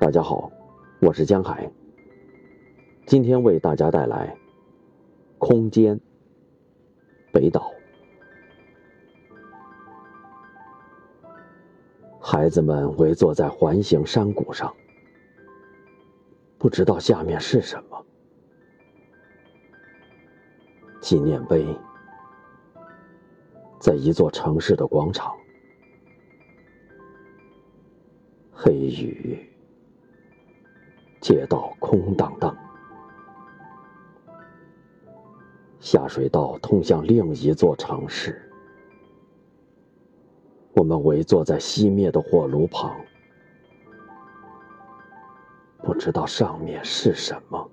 大家好，我是江海。今天为大家带来《空间》北岛。孩子们围坐在环形山谷上，不知道下面是什么。纪念碑在一座城市的广场，黑雨。街道空荡荡，下水道通向另一座城市。我们围坐在熄灭的火炉旁，不知道上面是什么。